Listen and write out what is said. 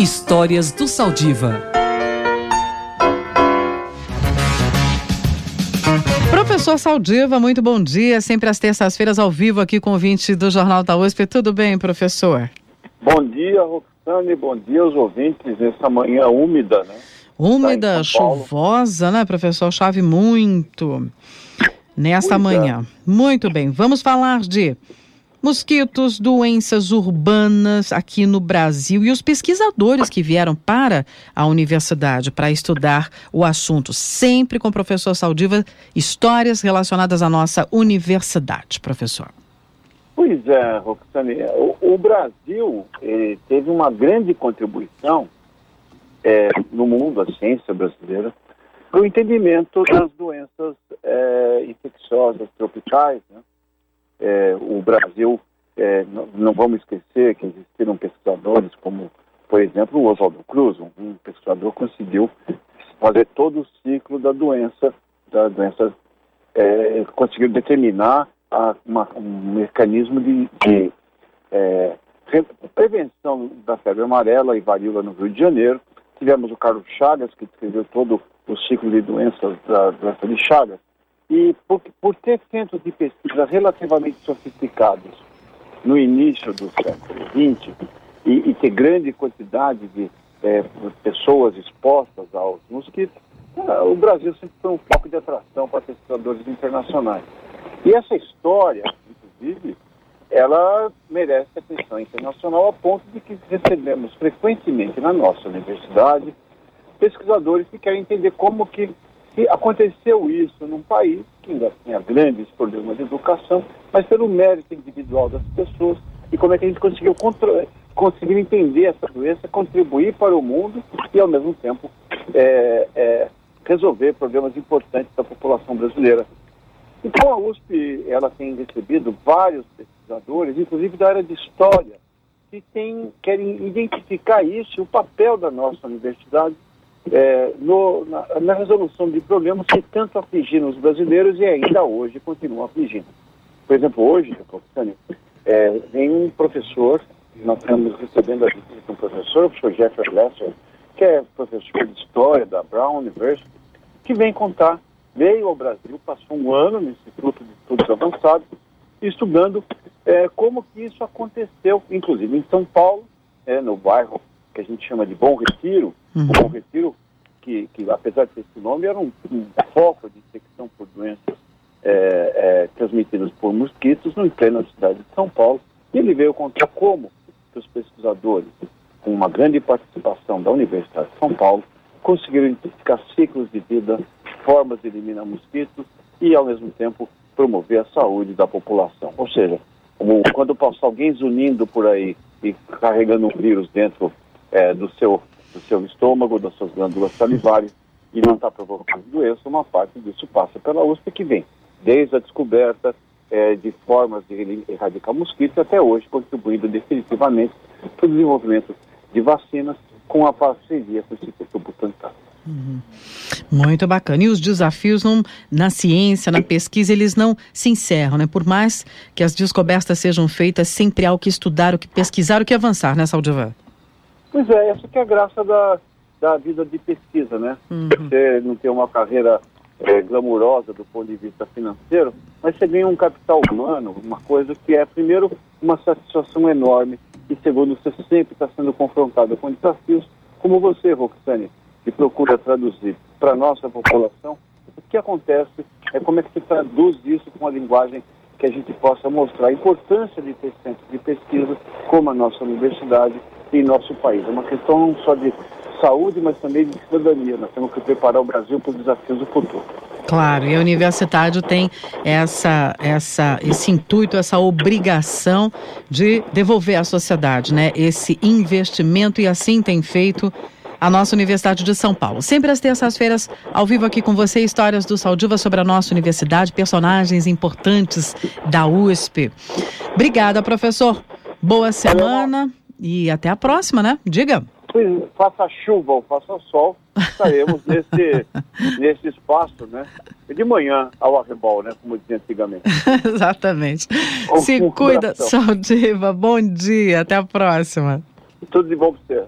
Histórias do Saldiva. Professor Saldiva, muito bom dia. Sempre às terças-feiras ao vivo aqui com o 20 do Jornal da USP. Tudo bem, professor? Bom dia, Roxane. Bom dia aos ouvintes nessa manhã úmida, né? Úmida, tá chuvosa, né, professor? Chove muito nesta é. manhã. Muito bem. Vamos falar de mosquitos, doenças urbanas aqui no Brasil e os pesquisadores que vieram para a universidade para estudar o assunto, sempre com o professor Saldiva, histórias relacionadas à nossa universidade, professor. Pois é, Roxane, o, o Brasil teve uma grande contribuição eh, no mundo, a ciência brasileira, para o entendimento das doenças eh, infecciosas tropicais, né? É, o Brasil, é, não, não, vamos esquecer que existiram pesquisadores como, por exemplo, o Oswaldo Cruz, um, pesquisador conseguiu fazer todo o ciclo da doença, da doença, é, conseguiu determinar a, uma, um mecanismo de, de é, prevenção da febre amarela e varíola no Rio de Janeiro. Tivemos o Carlos Chagas, que descreveu todo o ciclo de doenças da doença de Chagas. E por, por ter centros de pesquisa relativamente sofisticados no início do século XX e, e ter grande quantidade de é, pessoas expostas aos mosquitos, é, o Brasil sempre foi um foco de atração para pesquisadores internacionais. E essa história, inclusive, ela merece atenção internacional a ponto de que recebemos frequentemente na nossa universidade pesquisadores que querem entender como que que aconteceu isso num país que ainda tinha grandes problemas de educação, mas pelo mérito individual das pessoas e como é que a gente conseguiu conseguir entender essa doença, contribuir para o mundo e ao mesmo tempo é, é, resolver problemas importantes da população brasileira. Então a USP ela tem recebido vários pesquisadores, inclusive da área de história, que tem, querem identificar isso, e o papel da nossa universidade é, no, na, na, resolução de problemas que tanto afligiram os brasileiros e ainda hoje continuam afligindo. Por exemplo, hoje, é, vem um professor, nós estamos recebendo a visita de um professor, o professor Jeffrey Lesser, que é professor de História da Brown University, que vem contar, veio ao Brasil, passou um ano no Instituto de Estudos Avançados, estudando é, como que isso aconteceu, inclusive em São Paulo, é, no bairro que a gente chama de Bom Retiro, uhum. o Bom Retiro, que, que apesar de ter esse nome, era um, um foco de infecção por doenças é, é, transmitidas por mosquitos no plena cidade de São Paulo. E ele veio contar como os pesquisadores, com uma grande participação da Universidade de São Paulo, conseguiram identificar ciclos de vida, formas de eliminar mosquitos e, ao mesmo tempo, promover a saúde da população. Ou seja, quando passa alguém zunindo por aí e carregando um vírus dentro é, do, seu, do seu estômago, das suas glândulas salivares e não está provocando doença, uma parte disso passa pela USP que vem desde a descoberta é, de formas de erradicar mosquitos até hoje, contribuindo definitivamente para o desenvolvimento de vacinas com a parceria com o Instituto Butantan. Uhum. Muito bacana. E os desafios não, na ciência, na pesquisa, eles não se encerram, né? Por mais que as descobertas sejam feitas, sempre há o que estudar, o que pesquisar, o que avançar, né, Saldivan? Pois é, essa que é a graça da, da vida de pesquisa, né? Uhum. Você não tem uma carreira é, glamurosa do ponto de vista financeiro, mas você ganha um capital humano, uma coisa que é, primeiro, uma satisfação enorme, e segundo, você sempre está sendo confrontado com desafios, como você, Roxane, que procura traduzir para a nossa população o que acontece, é como é que se traduz isso com a linguagem que a gente possa mostrar a importância de ter centros de pesquisa como a nossa universidade em nosso país. É uma questão não só de saúde, mas também de cidadania. Nós temos que preparar o Brasil para os desafios do futuro. Claro, e a universidade tem essa, essa, esse intuito, essa obrigação de devolver à sociedade, né? Esse investimento e assim tem feito a nossa Universidade de São Paulo. Sempre às terças-feiras, ao vivo aqui com você, histórias do Saldiva sobre a nossa universidade, personagens importantes da USP. Obrigada, professor. Boa semana. E até a próxima, né? Diga. Faça chuva ou faça sol, estaremos nesse, nesse espaço, né? De manhã ao arrebol, né? Como dizia antigamente. Exatamente. Se cuida, Saldiva. Bom dia, até a próxima. Tudo de bom para você.